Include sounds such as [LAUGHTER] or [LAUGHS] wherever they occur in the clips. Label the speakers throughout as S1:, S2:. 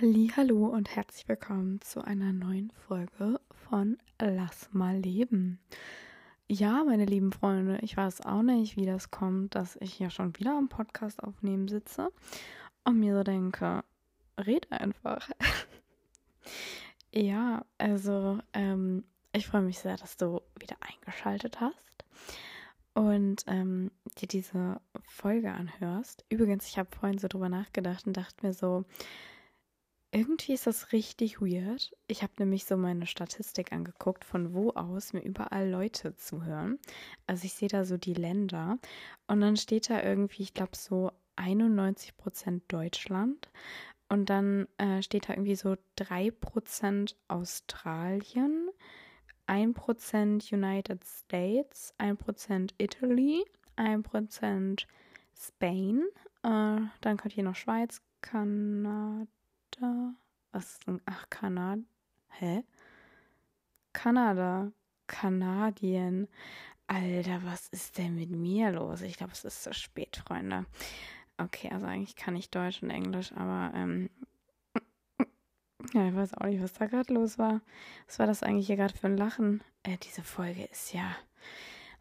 S1: Hallo und herzlich willkommen zu einer neuen Folge von Lass mal leben. Ja, meine lieben Freunde, ich weiß auch nicht, wie das kommt, dass ich hier schon wieder am Podcast aufnehmen sitze und mir so denke, red einfach. [LAUGHS] ja, also ähm, ich freue mich sehr, dass du wieder eingeschaltet hast und ähm, dir diese Folge anhörst. Übrigens, ich habe vorhin so drüber nachgedacht und dachte mir so, irgendwie ist das richtig weird. Ich habe nämlich so meine Statistik angeguckt, von wo aus mir überall Leute zuhören. Also ich sehe da so die Länder und dann steht da irgendwie, ich glaube so 91 Prozent Deutschland und dann äh, steht da irgendwie so 3 Prozent Australien, 1 Prozent United States, 1 Prozent Italy, 1 Prozent Spain, äh, dann kommt hier noch Schweiz, Kanada. Kanada. Was ist denn? Ach, Kanada. Hä? Kanada. Kanadien. Alter, was ist denn mit mir los? Ich glaube, es ist zu spät, Freunde. Okay, also eigentlich kann ich Deutsch und Englisch, aber ähm, ja, ich weiß auch nicht, was da gerade los war. Was war das eigentlich hier gerade für ein Lachen? Äh, diese Folge ist ja.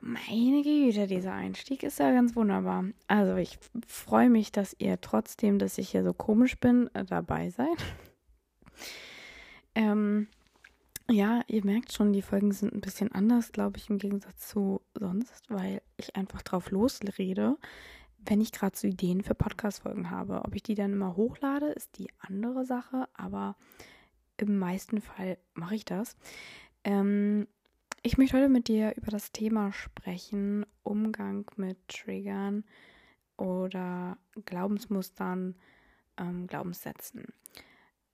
S1: Meine Güte, dieser Einstieg ist ja ganz wunderbar. Also ich freue mich, dass ihr trotzdem, dass ich hier so komisch bin, äh, dabei seid. [LAUGHS] ähm, ja, ihr merkt schon, die Folgen sind ein bisschen anders, glaube ich, im Gegensatz zu sonst, weil ich einfach drauf losrede, wenn ich gerade so Ideen für Podcast-Folgen habe. Ob ich die dann immer hochlade, ist die andere Sache, aber im meisten Fall mache ich das. Ähm, ich möchte heute mit dir über das Thema sprechen, Umgang mit Triggern oder Glaubensmustern, ähm, Glaubenssätzen.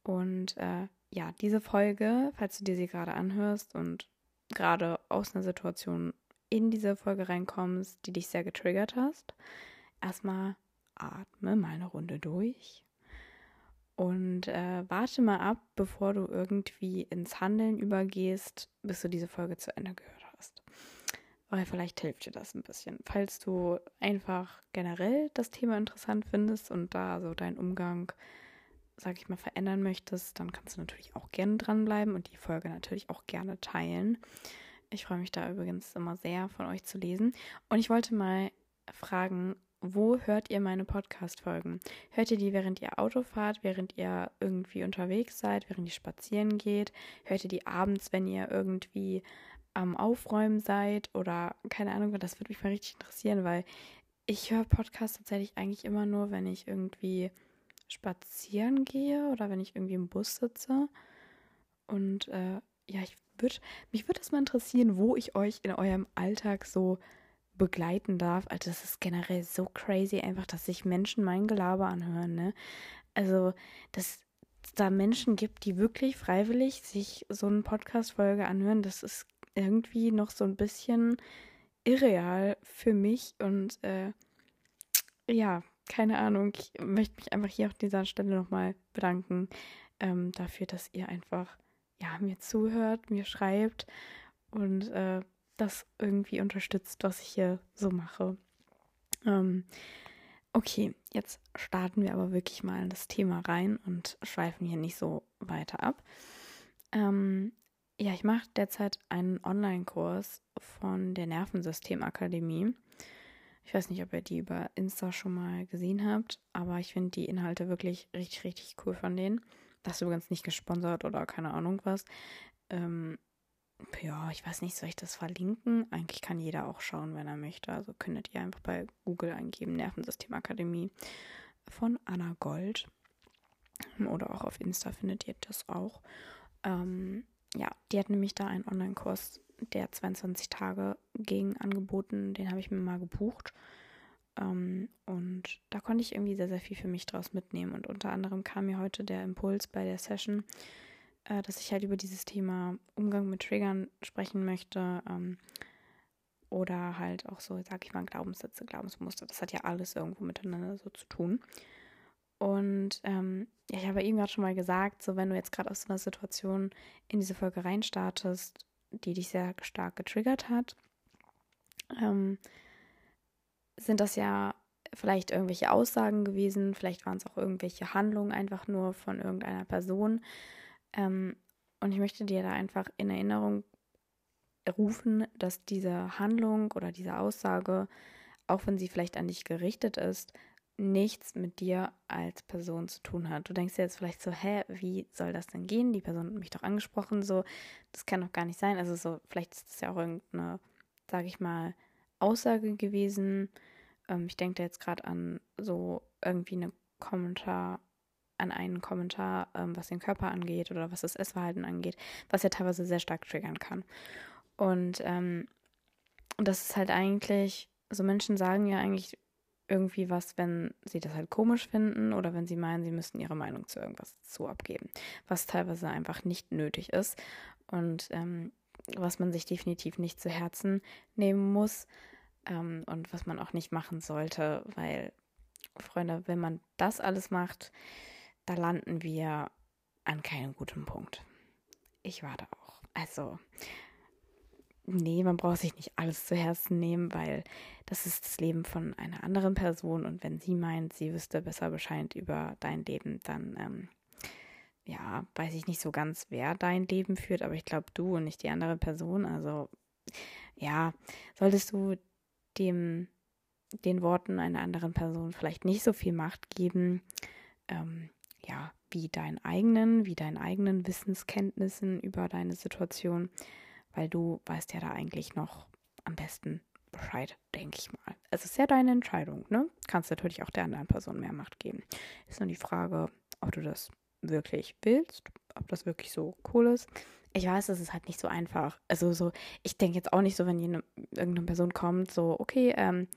S1: Und äh, ja, diese Folge, falls du dir sie gerade anhörst und gerade aus einer Situation in diese Folge reinkommst, die dich sehr getriggert hast, erstmal atme mal eine Runde durch und äh, warte mal ab, bevor du irgendwie ins Handeln übergehst, bis du diese Folge zu Ende gehört hast. Weil vielleicht hilft dir das ein bisschen. Falls du einfach generell das Thema interessant findest und da so deinen Umgang, sag ich mal, verändern möchtest, dann kannst du natürlich auch gerne dranbleiben und die Folge natürlich auch gerne teilen. Ich freue mich da übrigens immer sehr, von euch zu lesen. Und ich wollte mal fragen, wo hört ihr meine Podcast-Folgen? Hört ihr die, während ihr Auto fahrt, während ihr irgendwie unterwegs seid, während ihr spazieren geht? Hört ihr die abends, wenn ihr irgendwie am Aufräumen seid? Oder keine Ahnung, das würde mich mal richtig interessieren, weil ich höre Podcasts tatsächlich eigentlich immer nur, wenn ich irgendwie spazieren gehe oder wenn ich irgendwie im Bus sitze. Und äh, ja, ich würde, mich würde das mal interessieren, wo ich euch in eurem Alltag so begleiten darf. Also das ist generell so crazy einfach, dass sich Menschen mein Gelaber anhören, ne? Also, dass es da Menschen gibt, die wirklich freiwillig sich so eine Podcast-Folge anhören, das ist irgendwie noch so ein bisschen irreal für mich und äh, ja, keine Ahnung. Ich möchte mich einfach hier auf dieser Stelle nochmal bedanken ähm, dafür, dass ihr einfach ja mir zuhört, mir schreibt und äh, das irgendwie unterstützt, was ich hier so mache. Ähm, okay, jetzt starten wir aber wirklich mal in das Thema rein und schweifen hier nicht so weiter ab. Ähm, ja, ich mache derzeit einen Online-Kurs von der Nervensystemakademie. Ich weiß nicht, ob ihr die über Insta schon mal gesehen habt, aber ich finde die Inhalte wirklich richtig, richtig cool von denen. Das ist übrigens nicht gesponsert oder keine Ahnung was. Ähm, ja, ich weiß nicht, soll ich das verlinken? Eigentlich kann jeder auch schauen, wenn er möchte. Also könntet ihr einfach bei Google eingeben, Nervensystemakademie von Anna Gold. Oder auch auf Insta findet ihr das auch. Ähm, ja, die hat nämlich da einen Online-Kurs, der 22 Tage ging, angeboten. Den habe ich mir mal gebucht. Ähm, und da konnte ich irgendwie sehr, sehr viel für mich draus mitnehmen. Und unter anderem kam mir heute der Impuls bei der Session, äh, dass ich halt über dieses Thema Umgang mit Triggern sprechen möchte. Ähm, oder halt auch so, sag ich mal, Glaubenssätze, Glaubensmuster. Das hat ja alles irgendwo miteinander so zu tun. Und ähm, ich habe eben gerade schon mal gesagt, so wenn du jetzt gerade aus so einer Situation in diese Folge reinstartest, die dich sehr stark getriggert hat, ähm, sind das ja vielleicht irgendwelche Aussagen gewesen, vielleicht waren es auch irgendwelche Handlungen einfach nur von irgendeiner Person. Ähm, und ich möchte dir da einfach in Erinnerung rufen, dass diese Handlung oder diese Aussage, auch wenn sie vielleicht an dich gerichtet ist, nichts mit dir als Person zu tun hat. Du denkst dir jetzt vielleicht so, hä, wie soll das denn gehen? Die Person hat mich doch angesprochen, so, das kann doch gar nicht sein. Also so, vielleicht ist das ja auch irgendeine, sage ich mal, Aussage gewesen. Ähm, ich denke da jetzt gerade an so irgendwie eine Kommentar, an einen Kommentar, ähm, was den Körper angeht oder was das Essverhalten angeht, was ja teilweise sehr stark triggern kann. Und ähm, das ist halt eigentlich, so Menschen sagen ja eigentlich irgendwie was, wenn sie das halt komisch finden oder wenn sie meinen, sie müssten ihre Meinung zu irgendwas zu abgeben, was teilweise einfach nicht nötig ist und ähm, was man sich definitiv nicht zu Herzen nehmen muss ähm, und was man auch nicht machen sollte, weil, Freunde, wenn man das alles macht, da landen wir an keinem guten Punkt. Ich warte auch. Also, nee, man braucht sich nicht alles zu Herzen nehmen, weil das ist das Leben von einer anderen Person und wenn sie meint, sie wüsste besser Bescheid über dein Leben, dann ähm, ja, weiß ich nicht so ganz, wer dein Leben führt, aber ich glaube du und nicht die andere Person. Also ja, solltest du dem den Worten einer anderen Person vielleicht nicht so viel Macht geben, ähm, ja, wie deinen eigenen, wie deinen eigenen Wissenskenntnissen über deine Situation weil du weißt ja da eigentlich noch am besten Bescheid, denke ich mal. Es ist ja deine Entscheidung, ne? Kannst natürlich auch der anderen Person mehr Macht geben. Ist nur die Frage, ob du das wirklich willst, ob das wirklich so cool ist. Ich weiß, es ist halt nicht so einfach. Also so, ich denke jetzt auch nicht so, wenn jene, irgendeine Person kommt, so, okay, ähm,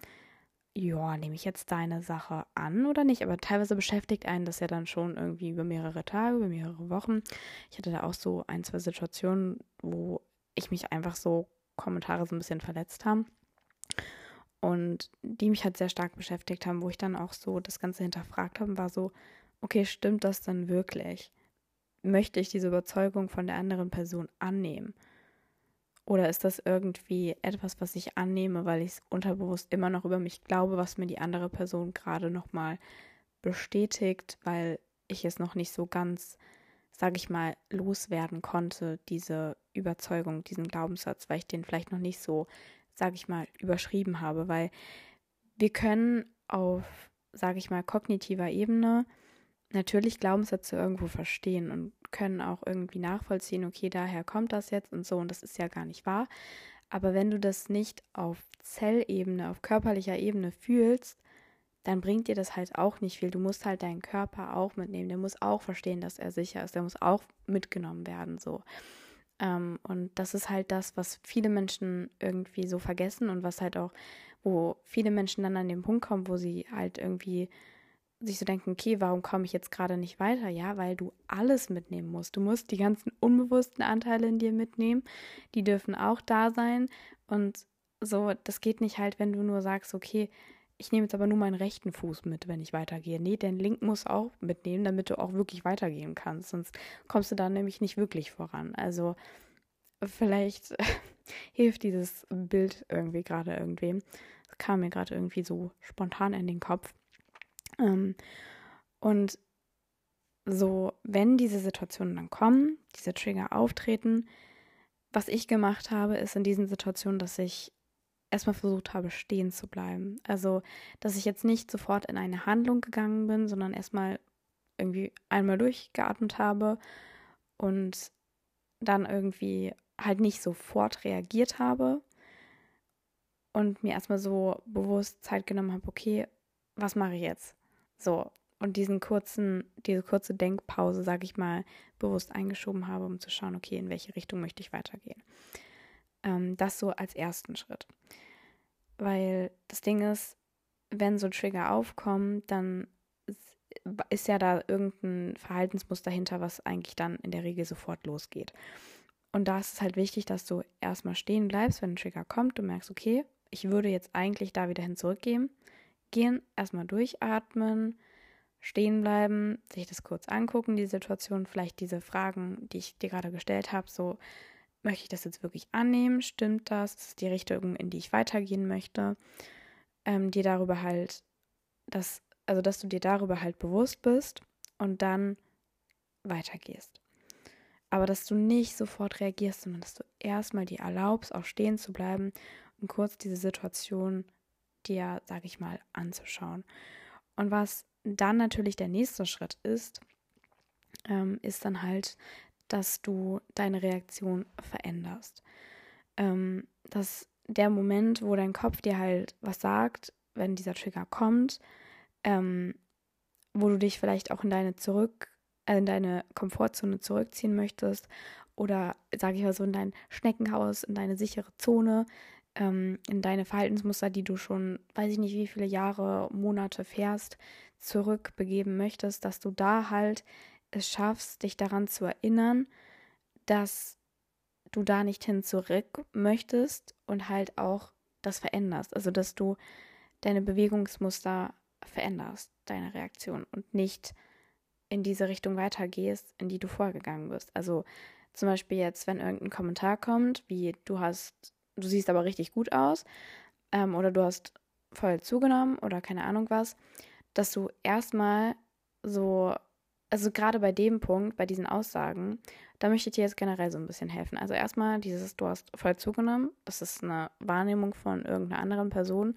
S1: ja, nehme ich jetzt deine Sache an oder nicht? Aber teilweise beschäftigt einen das ja dann schon irgendwie über mehrere Tage, über mehrere Wochen. Ich hatte da auch so ein, zwei Situationen, wo ich mich einfach so Kommentare so ein bisschen verletzt haben. Und die mich halt sehr stark beschäftigt haben, wo ich dann auch so das Ganze hinterfragt habe, war so, okay, stimmt das dann wirklich? Möchte ich diese Überzeugung von der anderen Person annehmen? Oder ist das irgendwie etwas, was ich annehme, weil ich es unterbewusst immer noch über mich glaube, was mir die andere Person gerade nochmal bestätigt, weil ich es noch nicht so ganz sage ich mal, loswerden konnte, diese Überzeugung, diesen Glaubenssatz, weil ich den vielleicht noch nicht so, sage ich mal, überschrieben habe, weil wir können auf, sage ich mal, kognitiver Ebene natürlich Glaubenssätze irgendwo verstehen und können auch irgendwie nachvollziehen, okay, daher kommt das jetzt und so und das ist ja gar nicht wahr. Aber wenn du das nicht auf Zellebene, auf körperlicher Ebene fühlst, dann bringt dir das halt auch nicht viel. Du musst halt deinen Körper auch mitnehmen. Der muss auch verstehen, dass er sicher ist. Der muss auch mitgenommen werden, so. Ähm, und das ist halt das, was viele Menschen irgendwie so vergessen und was halt auch, wo viele Menschen dann an den Punkt kommen, wo sie halt irgendwie sich so denken, okay, warum komme ich jetzt gerade nicht weiter? Ja, weil du alles mitnehmen musst. Du musst die ganzen unbewussten Anteile in dir mitnehmen. Die dürfen auch da sein. Und so, das geht nicht halt, wenn du nur sagst, okay, ich nehme jetzt aber nur meinen rechten Fuß mit, wenn ich weitergehe. Nee, den linken muss auch mitnehmen, damit du auch wirklich weitergehen kannst. Sonst kommst du da nämlich nicht wirklich voran. Also vielleicht [LAUGHS] hilft dieses Bild irgendwie gerade irgendwem. Das kam mir gerade irgendwie so spontan in den Kopf. Ähm, und so, wenn diese Situationen dann kommen, diese Trigger auftreten, was ich gemacht habe, ist in diesen Situationen, dass ich erstmal versucht habe, stehen zu bleiben. Also, dass ich jetzt nicht sofort in eine Handlung gegangen bin, sondern erstmal irgendwie einmal durchgeatmet habe und dann irgendwie halt nicht sofort reagiert habe und mir erstmal so bewusst Zeit genommen habe, okay, was mache ich jetzt? So, und diesen kurzen, diese kurze Denkpause, sage ich mal, bewusst eingeschoben habe, um zu schauen, okay, in welche Richtung möchte ich weitergehen. Ähm, das so als ersten Schritt. Weil das Ding ist, wenn so Trigger aufkommen, dann ist ja da irgendein Verhaltensmuster dahinter, was eigentlich dann in der Regel sofort losgeht. Und da ist es halt wichtig, dass du erstmal stehen bleibst, wenn ein Trigger kommt, du merkst, okay, ich würde jetzt eigentlich da wieder hin zurückgehen. Gehen, erstmal durchatmen, stehen bleiben, sich das kurz angucken, die Situation, vielleicht diese Fragen, die ich dir gerade gestellt habe, so möchte ich das jetzt wirklich annehmen? Stimmt das? Ist die Richtung, in die ich weitergehen möchte. Ähm, dir darüber halt dass, also dass du dir darüber halt bewusst bist und dann weitergehst. Aber dass du nicht sofort reagierst, sondern dass du erstmal dir erlaubst, auch stehen zu bleiben und kurz diese Situation dir, sag ich mal, anzuschauen. Und was dann natürlich der nächste Schritt ist, ähm, ist dann halt, dass du deine Reaktion veränderst. Ähm, dass der Moment, wo dein Kopf dir halt was sagt, wenn dieser Trigger kommt, ähm, wo du dich vielleicht auch in deine zurück, äh, in deine Komfortzone zurückziehen möchtest oder sage ich mal so in dein Schneckenhaus, in deine sichere Zone, ähm, in deine Verhaltensmuster, die du schon, weiß ich nicht, wie viele Jahre, Monate fährst, zurückbegeben möchtest, dass du da halt es schaffst, dich daran zu erinnern, dass du da nicht hin zurück möchtest und halt auch das veränderst. Also, dass du deine Bewegungsmuster veränderst, deine Reaktion und nicht in diese Richtung weitergehst, in die du vorgegangen bist. Also zum Beispiel jetzt, wenn irgendein Kommentar kommt, wie du hast, du siehst aber richtig gut aus, ähm, oder du hast voll zugenommen oder keine Ahnung was, dass du erstmal so, also gerade bei dem Punkt, bei diesen Aussagen, da möchte ich dir jetzt generell so ein bisschen helfen. Also erstmal dieses, du hast voll zugenommen, das ist eine Wahrnehmung von irgendeiner anderen Person,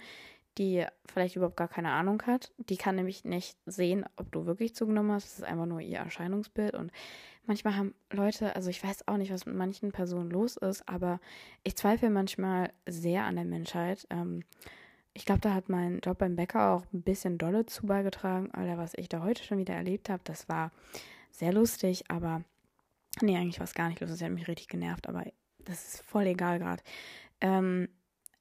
S1: die vielleicht überhaupt gar keine Ahnung hat. Die kann nämlich nicht sehen, ob du wirklich zugenommen hast. Das ist einfach nur ihr Erscheinungsbild. Und manchmal haben Leute, also ich weiß auch nicht, was mit manchen Personen los ist, aber ich zweifle manchmal sehr an der Menschheit. Ähm, ich glaube, da hat mein Job beim Bäcker auch ein bisschen dolle zu beigetragen. Alter, was ich da heute schon wieder erlebt habe, das war sehr lustig, aber nee, eigentlich war es gar nicht lustig. Das hat mich richtig genervt, aber das ist voll egal gerade. Ähm,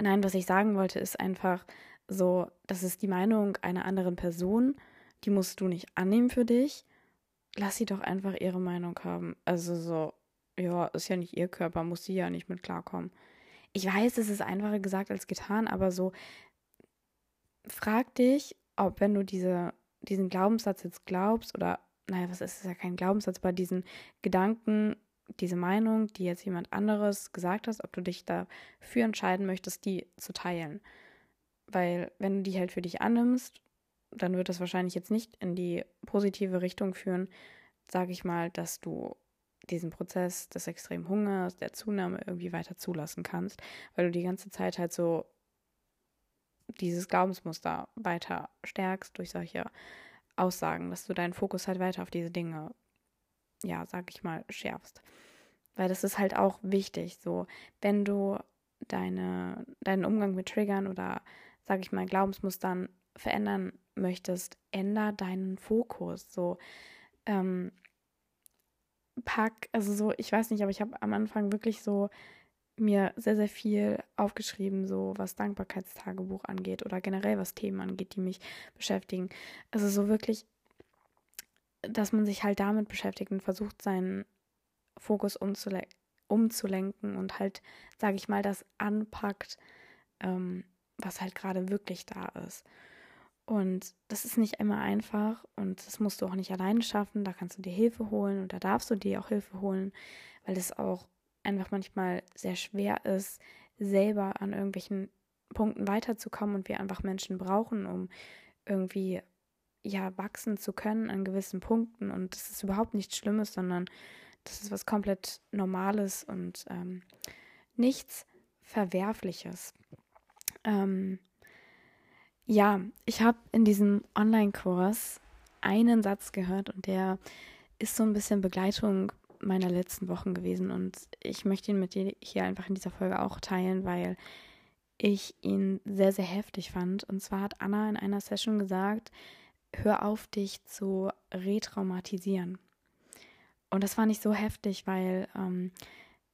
S1: nein, was ich sagen wollte, ist einfach so, das ist die Meinung einer anderen Person, die musst du nicht annehmen für dich. Lass sie doch einfach ihre Meinung haben. Also so, ja, ist ja nicht ihr Körper, muss sie ja nicht mit klarkommen. Ich weiß, es ist einfacher gesagt als getan, aber so, frag dich, ob wenn du diese, diesen Glaubenssatz jetzt glaubst oder, naja, was ist es ja kein Glaubenssatz, aber diesen Gedanken, diese Meinung, die jetzt jemand anderes gesagt hast, ob du dich dafür entscheiden möchtest, die zu teilen. Weil wenn du die halt für dich annimmst, dann wird das wahrscheinlich jetzt nicht in die positive Richtung führen, sage ich mal, dass du diesen Prozess des extremen Hungers, der Zunahme irgendwie weiter zulassen kannst, weil du die ganze Zeit halt so dieses Glaubensmuster weiter stärkst durch solche Aussagen, dass du deinen Fokus halt weiter auf diese Dinge, ja, sag ich mal, schärfst. Weil das ist halt auch wichtig, so, wenn du deine, deinen Umgang mit Triggern oder, sag ich mal, Glaubensmustern verändern möchtest, änder deinen Fokus. So, ähm, pack, also so, ich weiß nicht, aber ich habe am Anfang wirklich so mir sehr, sehr viel aufgeschrieben, so was Dankbarkeitstagebuch angeht oder generell was Themen angeht, die mich beschäftigen. Also so wirklich, dass man sich halt damit beschäftigt und versucht, seinen Fokus umzule umzulenken und halt, sage ich mal, das anpackt, ähm, was halt gerade wirklich da ist. Und das ist nicht immer einfach und das musst du auch nicht alleine schaffen. Da kannst du dir Hilfe holen und da darfst du dir auch Hilfe holen, weil es auch einfach manchmal sehr schwer ist, selber an irgendwelchen Punkten weiterzukommen und wir einfach Menschen brauchen, um irgendwie ja wachsen zu können an gewissen Punkten. Und das ist überhaupt nichts Schlimmes, sondern das ist was komplett Normales und ähm, nichts Verwerfliches. Ähm, ja, ich habe in diesem Online-Kurs einen Satz gehört und der ist so ein bisschen Begleitung meiner letzten Wochen gewesen und ich möchte ihn mit dir hier einfach in dieser Folge auch teilen, weil ich ihn sehr, sehr heftig fand. Und zwar hat Anna in einer Session gesagt, hör auf, dich zu retraumatisieren. Und das war nicht so heftig, weil ähm,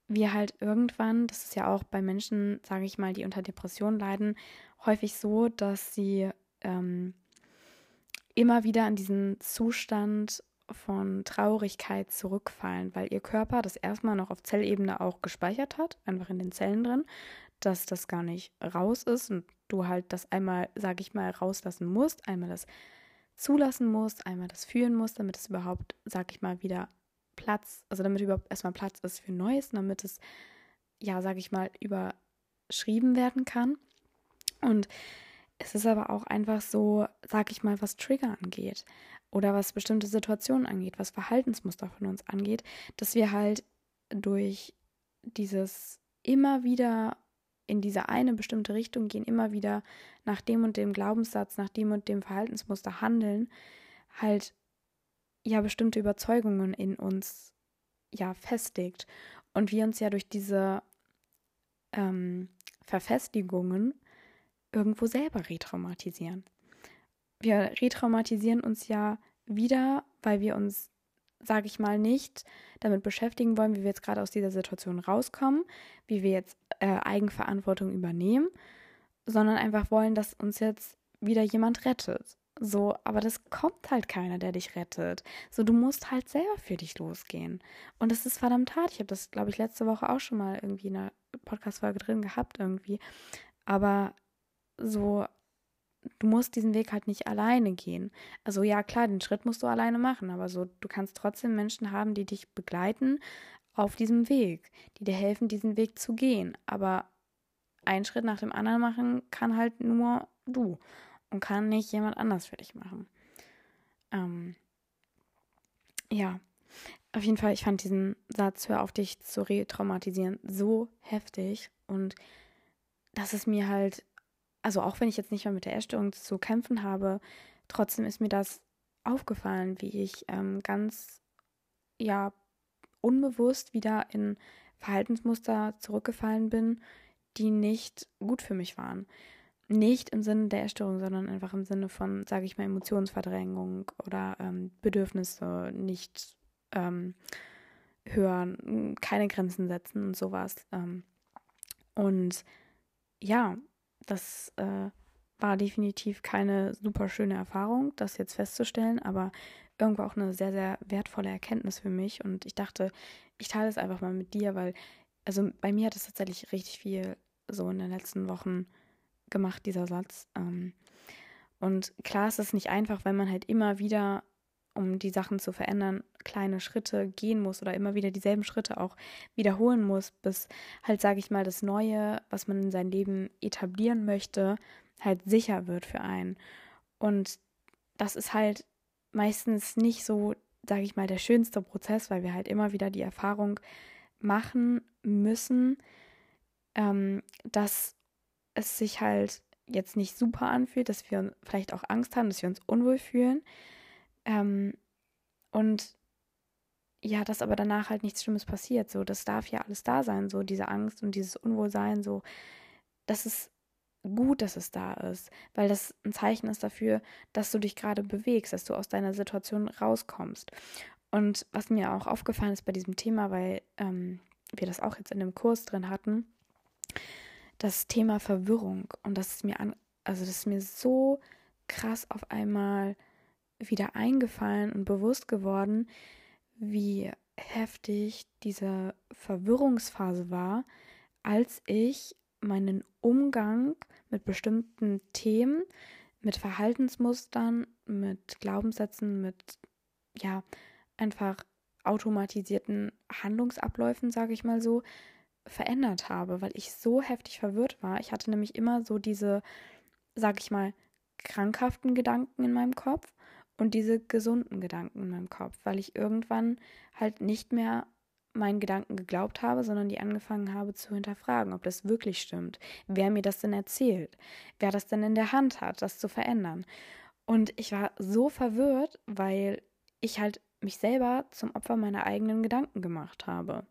S1: wir halt irgendwann, das ist ja auch bei Menschen, sage ich mal, die unter Depressionen leiden, häufig so, dass sie ähm, immer wieder in diesen Zustand von Traurigkeit zurückfallen, weil ihr Körper das erstmal noch auf Zellebene auch gespeichert hat, einfach in den Zellen drin, dass das gar nicht raus ist und du halt das einmal, sage ich mal, rauslassen musst, einmal das zulassen musst, einmal das fühlen musst, damit es überhaupt, sage ich mal, wieder Platz, also damit überhaupt erstmal Platz ist für Neues, damit es, ja, sage ich mal, überschrieben werden kann. Und es ist aber auch einfach so, sag ich mal, was Trigger angeht oder was bestimmte Situationen angeht, was Verhaltensmuster von uns angeht, dass wir halt durch dieses immer wieder in diese eine bestimmte Richtung gehen, immer wieder nach dem und dem Glaubenssatz, nach dem und dem Verhaltensmuster handeln, halt ja bestimmte Überzeugungen in uns ja festigt. Und wir uns ja durch diese ähm, Verfestigungen irgendwo selber retraumatisieren. Wir retraumatisieren uns ja wieder, weil wir uns, sage ich mal, nicht damit beschäftigen wollen, wie wir jetzt gerade aus dieser Situation rauskommen, wie wir jetzt äh, Eigenverantwortung übernehmen, sondern einfach wollen, dass uns jetzt wieder jemand rettet. So, aber das kommt halt keiner, der dich rettet. So, du musst halt selber für dich losgehen. Und das ist verdammt hart. Ich habe das, glaube ich, letzte Woche auch schon mal irgendwie in einer Podcast-Folge drin gehabt irgendwie. Aber so, du musst diesen Weg halt nicht alleine gehen. Also ja, klar, den Schritt musst du alleine machen, aber so, du kannst trotzdem Menschen haben, die dich begleiten auf diesem Weg, die dir helfen, diesen Weg zu gehen. Aber einen Schritt nach dem anderen machen kann halt nur du und kann nicht jemand anders für dich machen. Ähm, ja, auf jeden Fall, ich fand diesen Satz, hör auf dich zu retraumatisieren, so heftig und dass es mir halt also auch wenn ich jetzt nicht mehr mit der Essstörung zu kämpfen habe, trotzdem ist mir das aufgefallen, wie ich ähm, ganz, ja, unbewusst wieder in Verhaltensmuster zurückgefallen bin, die nicht gut für mich waren. Nicht im Sinne der Essstörung, sondern einfach im Sinne von, sage ich mal, Emotionsverdrängung oder ähm, Bedürfnisse nicht ähm, hören, keine Grenzen setzen und sowas. Ähm, und ja, das äh, war definitiv keine super schöne Erfahrung, das jetzt festzustellen, aber irgendwo auch eine sehr, sehr wertvolle Erkenntnis für mich. Und ich dachte, ich teile es einfach mal mit dir, weil, also bei mir hat es tatsächlich richtig viel so in den letzten Wochen gemacht, dieser Satz. Ähm, und klar ist es nicht einfach, wenn man halt immer wieder um die Sachen zu verändern, kleine Schritte gehen muss oder immer wieder dieselben Schritte auch wiederholen muss, bis halt, sage ich mal, das Neue, was man in sein Leben etablieren möchte, halt sicher wird für einen. Und das ist halt meistens nicht so, sage ich mal, der schönste Prozess, weil wir halt immer wieder die Erfahrung machen müssen, ähm, dass es sich halt jetzt nicht super anfühlt, dass wir vielleicht auch Angst haben, dass wir uns unwohl fühlen, ähm, und ja, dass aber danach halt nichts Schlimmes passiert. So, das darf ja alles da sein, so diese Angst und dieses Unwohlsein, so, das ist gut, dass es da ist, weil das ein Zeichen ist dafür, dass du dich gerade bewegst, dass du aus deiner Situation rauskommst. Und was mir auch aufgefallen ist bei diesem Thema, weil ähm, wir das auch jetzt in dem Kurs drin hatten, das Thema Verwirrung. Und das ist mir an, also das ist mir so krass auf einmal wieder eingefallen und bewusst geworden, wie heftig diese Verwirrungsphase war, als ich meinen Umgang mit bestimmten Themen, mit Verhaltensmustern, mit Glaubenssätzen, mit ja, einfach automatisierten Handlungsabläufen, sage ich mal so, verändert habe, weil ich so heftig verwirrt war. Ich hatte nämlich immer so diese, sage ich mal, krankhaften Gedanken in meinem Kopf und diese gesunden Gedanken in meinem Kopf, weil ich irgendwann halt nicht mehr meinen Gedanken geglaubt habe, sondern die angefangen habe zu hinterfragen, ob das wirklich stimmt, wer mir das denn erzählt, wer das denn in der Hand hat, das zu verändern. Und ich war so verwirrt, weil ich halt mich selber zum Opfer meiner eigenen Gedanken gemacht habe.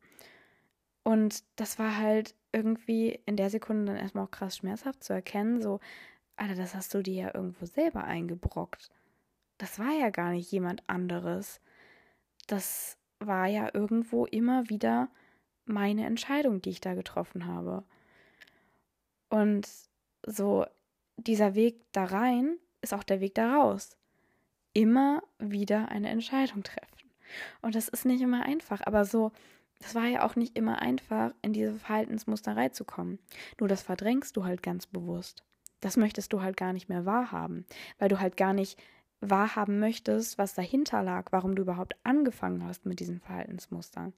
S1: Und das war halt irgendwie in der Sekunde dann erstmal auch krass schmerzhaft zu erkennen, so, Alter, das hast du dir ja irgendwo selber eingebrockt das war ja gar nicht jemand anderes. Das war ja irgendwo immer wieder meine Entscheidung, die ich da getroffen habe. Und so dieser Weg da rein ist auch der Weg da raus. Immer wieder eine Entscheidung treffen. Und das ist nicht immer einfach, aber so, das war ja auch nicht immer einfach, in diese Verhaltensmuster reinzukommen. Nur das verdrängst du halt ganz bewusst. Das möchtest du halt gar nicht mehr wahrhaben, weil du halt gar nicht wahrhaben möchtest, was dahinter lag, warum du überhaupt angefangen hast mit diesen Verhaltensmustern.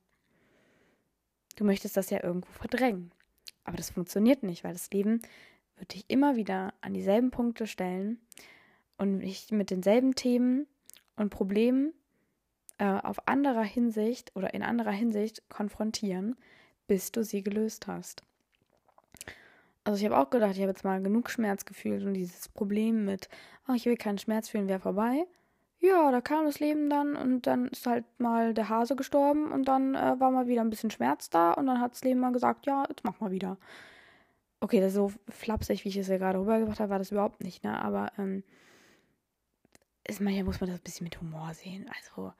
S1: Du möchtest das ja irgendwo verdrängen. Aber das funktioniert nicht, weil das Leben wird dich immer wieder an dieselben Punkte stellen und dich mit denselben Themen und Problemen äh, auf anderer Hinsicht oder in anderer Hinsicht konfrontieren, bis du sie gelöst hast. Also ich habe auch gedacht, ich habe jetzt mal genug Schmerz gefühlt und dieses Problem mit, oh, ich will keinen Schmerz fühlen, wäre vorbei. Ja, da kam das Leben dann und dann ist halt mal der Hase gestorben und dann äh, war mal wieder ein bisschen Schmerz da und dann hat das Leben mal gesagt, ja, jetzt mach mal wieder. Okay, das ist so flapsig, wie ich es ja gerade rübergebracht habe, war das überhaupt nicht, ne? Aber ähm, ist, manchmal muss man das ein bisschen mit Humor sehen. Also,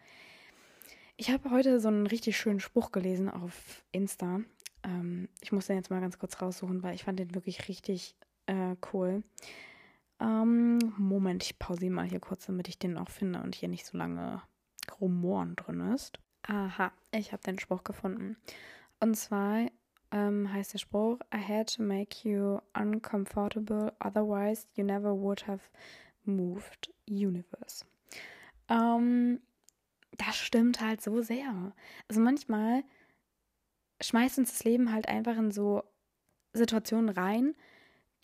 S1: ich habe heute so einen richtig schönen Spruch gelesen auf Insta. Ähm, ich muss den jetzt mal ganz kurz raussuchen, weil ich fand den wirklich richtig äh, cool. Ähm, Moment, ich pausiere mal hier kurz, damit ich den auch finde und hier nicht so lange Rumoren drin ist. Aha, ich habe den Spruch gefunden. Und zwar ähm, heißt der Spruch, I had to make you uncomfortable, otherwise you never would have moved universe. Ähm, das stimmt halt so sehr. Also manchmal schmeißt uns das Leben halt einfach in so Situationen rein,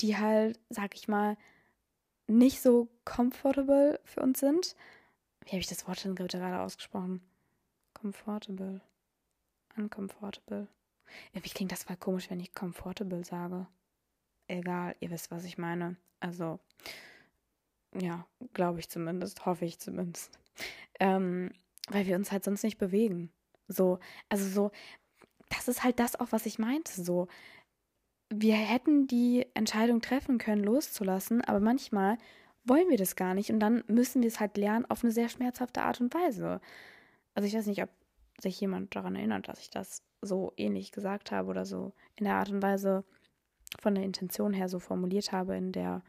S1: die halt, sag ich mal, nicht so comfortable für uns sind. Wie habe ich das Wort denn gerade ausgesprochen? Comfortable. Uncomfortable. Irgendwie klingt das voll komisch, wenn ich comfortable sage. Egal, ihr wisst, was ich meine. Also, ja, glaube ich zumindest, hoffe ich zumindest. Ähm, weil wir uns halt sonst nicht bewegen. So, also so, das ist halt das auch, was ich meinte. So, wir hätten die Entscheidung treffen können, loszulassen, aber manchmal wollen wir das gar nicht und dann müssen wir es halt lernen auf eine sehr schmerzhafte Art und Weise. Also ich weiß nicht, ob sich jemand daran erinnert, dass ich das so ähnlich gesagt habe oder so in der Art und Weise von der Intention her so formuliert habe in der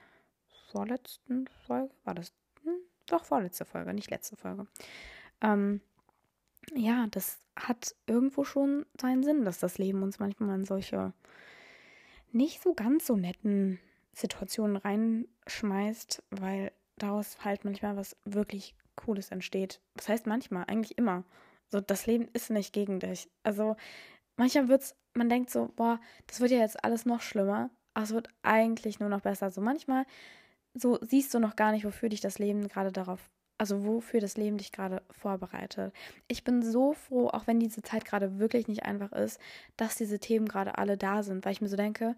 S1: vorletzten Folge. War das? Hm, doch, vorletzte Folge, nicht letzte Folge. Ähm, ja, das hat irgendwo schon seinen Sinn, dass das Leben uns manchmal in solche nicht so ganz so netten Situationen reinschmeißt, weil daraus halt manchmal was wirklich Cooles entsteht. Das heißt manchmal, eigentlich immer. So, das Leben ist nicht gegen dich. Also manchmal wird's, man denkt so, boah, das wird ja jetzt alles noch schlimmer, aber es wird eigentlich nur noch besser. So manchmal so siehst du noch gar nicht, wofür dich das Leben gerade darauf, also wofür das Leben dich gerade vorbereitet. Ich bin so froh, auch wenn diese Zeit gerade wirklich nicht einfach ist, dass diese Themen gerade alle da sind, weil ich mir so denke,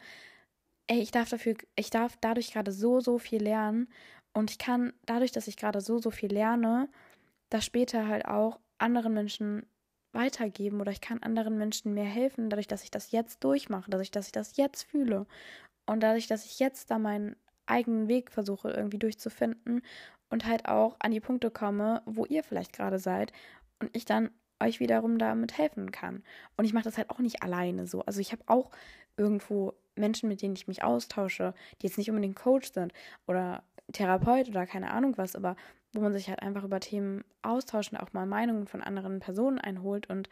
S1: ey, ich darf dafür, ich darf dadurch gerade so, so viel lernen und ich kann dadurch, dass ich gerade so, so viel lerne, das später halt auch anderen Menschen weitergeben oder ich kann anderen Menschen mehr helfen, dadurch, dass ich das jetzt durchmache, dadurch, dass ich das jetzt fühle und dadurch, dass ich jetzt da meinen eigenen Weg versuche irgendwie durchzufinden und halt auch an die Punkte komme, wo ihr vielleicht gerade seid und ich dann euch wiederum damit helfen kann. Und ich mache das halt auch nicht alleine so. Also ich habe auch irgendwo Menschen, mit denen ich mich austausche, die jetzt nicht unbedingt Coach sind oder Therapeut oder keine Ahnung was, aber wo man sich halt einfach über Themen austauscht und auch mal Meinungen von anderen Personen einholt und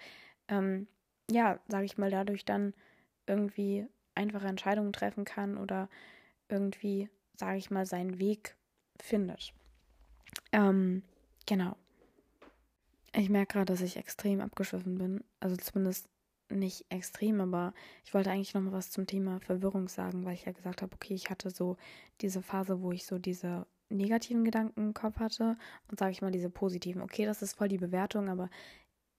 S1: ähm, ja, sage ich mal, dadurch dann irgendwie einfache Entscheidungen treffen kann oder irgendwie, sage ich mal, seinen Weg findet. Ähm, genau. Ich merke gerade, dass ich extrem abgeschwiffen bin. Also zumindest nicht extrem, aber ich wollte eigentlich noch mal was zum Thema Verwirrung sagen, weil ich ja gesagt habe, okay, ich hatte so diese Phase, wo ich so diese negativen Gedanken im Kopf hatte und sage ich mal diese positiven. Okay, das ist voll die Bewertung, aber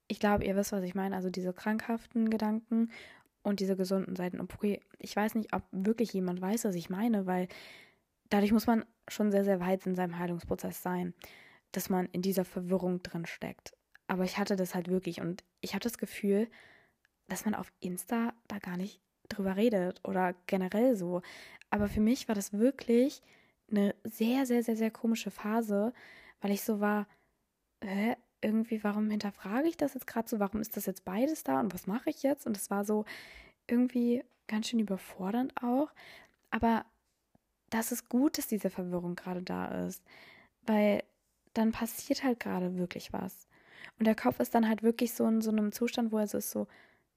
S1: ich glaube, ihr wisst, was ich meine. Also diese krankhaften Gedanken und diese gesunden Seiten. Okay, ich weiß nicht, ob wirklich jemand weiß, was ich meine, weil dadurch muss man schon sehr, sehr weit in seinem Heilungsprozess sein, dass man in dieser Verwirrung drin steckt. Aber ich hatte das halt wirklich und ich habe das Gefühl, dass man auf Insta da gar nicht drüber redet oder generell so. Aber für mich war das wirklich eine sehr, sehr, sehr, sehr komische Phase, weil ich so war, hä, irgendwie, warum hinterfrage ich das jetzt gerade so? Warum ist das jetzt beides da und was mache ich jetzt? Und es war so irgendwie ganz schön überfordernd auch. Aber das ist gut, dass diese Verwirrung gerade da ist, weil dann passiert halt gerade wirklich was. Und der Kopf ist dann halt wirklich so in so einem Zustand, wo er so ist so,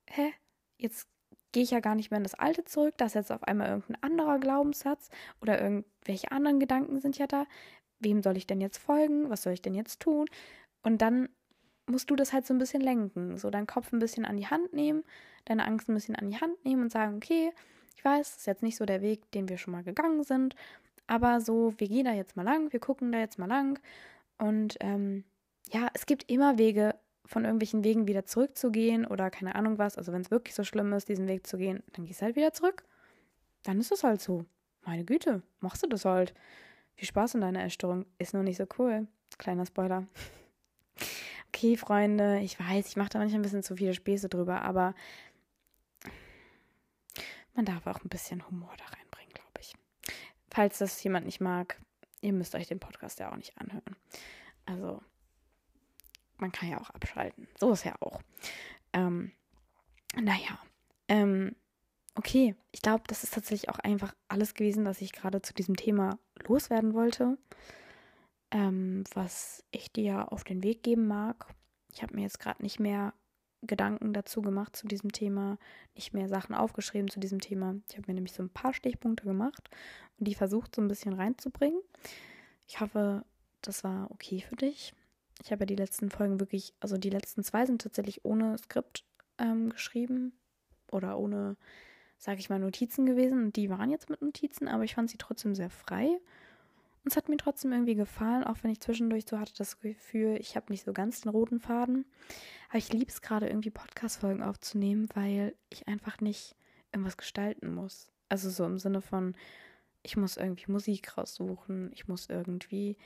S1: hä, jetzt gehe ich ja gar nicht mehr in das Alte zurück, da ist jetzt auf einmal irgendein anderer Glaubenssatz oder irgendwelche anderen Gedanken sind ja da. Wem soll ich denn jetzt folgen? Was soll ich denn jetzt tun? Und dann musst du das halt so ein bisschen lenken, so deinen Kopf ein bisschen an die Hand nehmen, deine Angst ein bisschen an die Hand nehmen und sagen, okay, Ich weiß, es ist jetzt nicht so der Weg, den wir schon mal gegangen sind, aber so, wir gehen da jetzt mal lang, wir gucken da jetzt mal lang. Und ähm, ja, es gibt immer Wege, von irgendwelchen Wegen wieder zurückzugehen oder keine Ahnung was. Also wenn es wirklich so schlimm ist, diesen Weg zu gehen, dann gehst du halt wieder zurück. Dann ist es halt so. Meine Güte, machst du das halt. Viel Spaß in deiner Essstörung. Ist nur nicht so cool. Kleiner Spoiler. [LAUGHS] Okay, Freunde, ich weiß, ich mache da manchmal ein bisschen zu viele Späße drüber, aber man darf auch ein bisschen Humor da reinbringen, glaube ich. Falls das jemand nicht mag, ihr müsst euch den Podcast ja auch nicht anhören. Also, man kann ja auch abschalten. So ist ja auch. Ähm, naja, ähm, okay, ich glaube, das ist tatsächlich auch einfach alles gewesen, was ich gerade zu diesem Thema loswerden wollte, ähm, was ich dir auf den Weg geben mag. Ich habe mir jetzt gerade nicht mehr Gedanken dazu gemacht zu diesem Thema, nicht mehr Sachen aufgeschrieben zu diesem Thema. Ich habe mir nämlich so ein paar Stichpunkte gemacht und die versucht so ein bisschen reinzubringen. Ich hoffe, das war okay für dich. Ich habe ja die letzten Folgen wirklich, also die letzten zwei sind tatsächlich ohne Skript ähm, geschrieben oder ohne, sage ich mal, Notizen gewesen. Und die waren jetzt mit Notizen, aber ich fand sie trotzdem sehr frei. Und es hat mir trotzdem irgendwie gefallen, auch wenn ich zwischendurch so hatte das Gefühl, ich habe nicht so ganz den roten Faden. Aber ich liebe es gerade irgendwie Podcast-Folgen aufzunehmen, weil ich einfach nicht irgendwas gestalten muss. Also so im Sinne von, ich muss irgendwie Musik raussuchen, ich muss irgendwie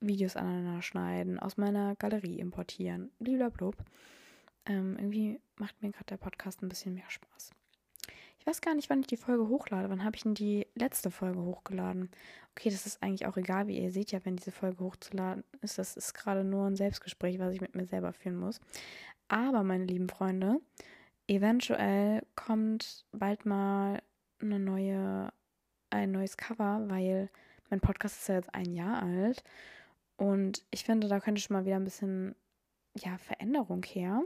S1: Videos aneinander schneiden, aus meiner Galerie importieren, blablabla. Ähm, irgendwie macht mir gerade der Podcast ein bisschen mehr Spaß. Weiß gar nicht, wann ich die Folge hochlade. Wann habe ich denn die letzte Folge hochgeladen? Okay, das ist eigentlich auch egal, wie ihr seht ja, wenn diese Folge hochzuladen ist. Das ist gerade nur ein Selbstgespräch, was ich mit mir selber führen muss. Aber, meine lieben Freunde, eventuell kommt bald mal eine neue, ein neues Cover, weil mein Podcast ist ja jetzt ein Jahr alt. Und ich finde, da könnte schon mal wieder ein bisschen ja, Veränderung her.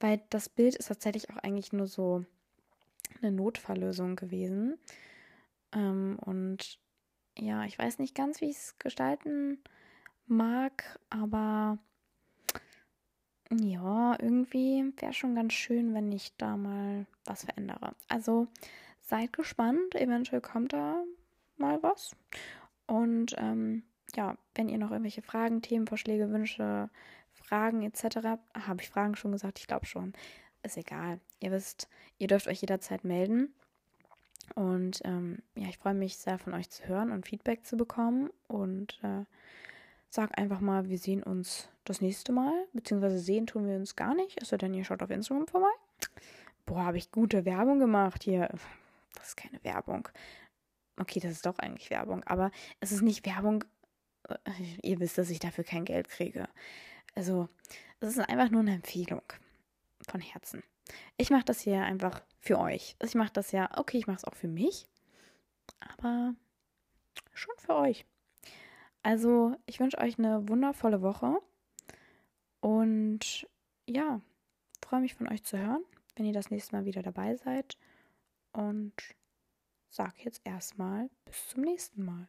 S1: Weil das Bild ist tatsächlich auch eigentlich nur so eine Notfalllösung gewesen. Ähm, und ja, ich weiß nicht ganz, wie ich es gestalten mag, aber ja, irgendwie wäre schon ganz schön, wenn ich da mal was verändere. Also seid gespannt, eventuell kommt da mal was. Und ähm, ja, wenn ihr noch irgendwelche Fragen, Themenvorschläge, Wünsche, Fragen etc. Habe ich Fragen schon gesagt? Ich glaube schon. Ist egal. Ihr wisst, ihr dürft euch jederzeit melden. Und ähm, ja, ich freue mich sehr von euch zu hören und Feedback zu bekommen. Und äh, sag einfach mal, wir sehen uns das nächste Mal. Beziehungsweise sehen tun wir uns gar nicht. Also denn ihr schaut auf Instagram vorbei. Boah, habe ich gute Werbung gemacht hier. Das ist keine Werbung. Okay, das ist doch eigentlich Werbung. Aber es ist nicht Werbung. Äh, ihr wisst, dass ich dafür kein Geld kriege. Also, es ist einfach nur eine Empfehlung von Herzen. Ich mache das hier einfach für euch. Ich mache das ja, okay, ich mache es auch für mich, aber schon für euch. Also, ich wünsche euch eine wundervolle Woche und ja, freue mich von euch zu hören, wenn ihr das nächste Mal wieder dabei seid und sage jetzt erstmal bis zum nächsten Mal.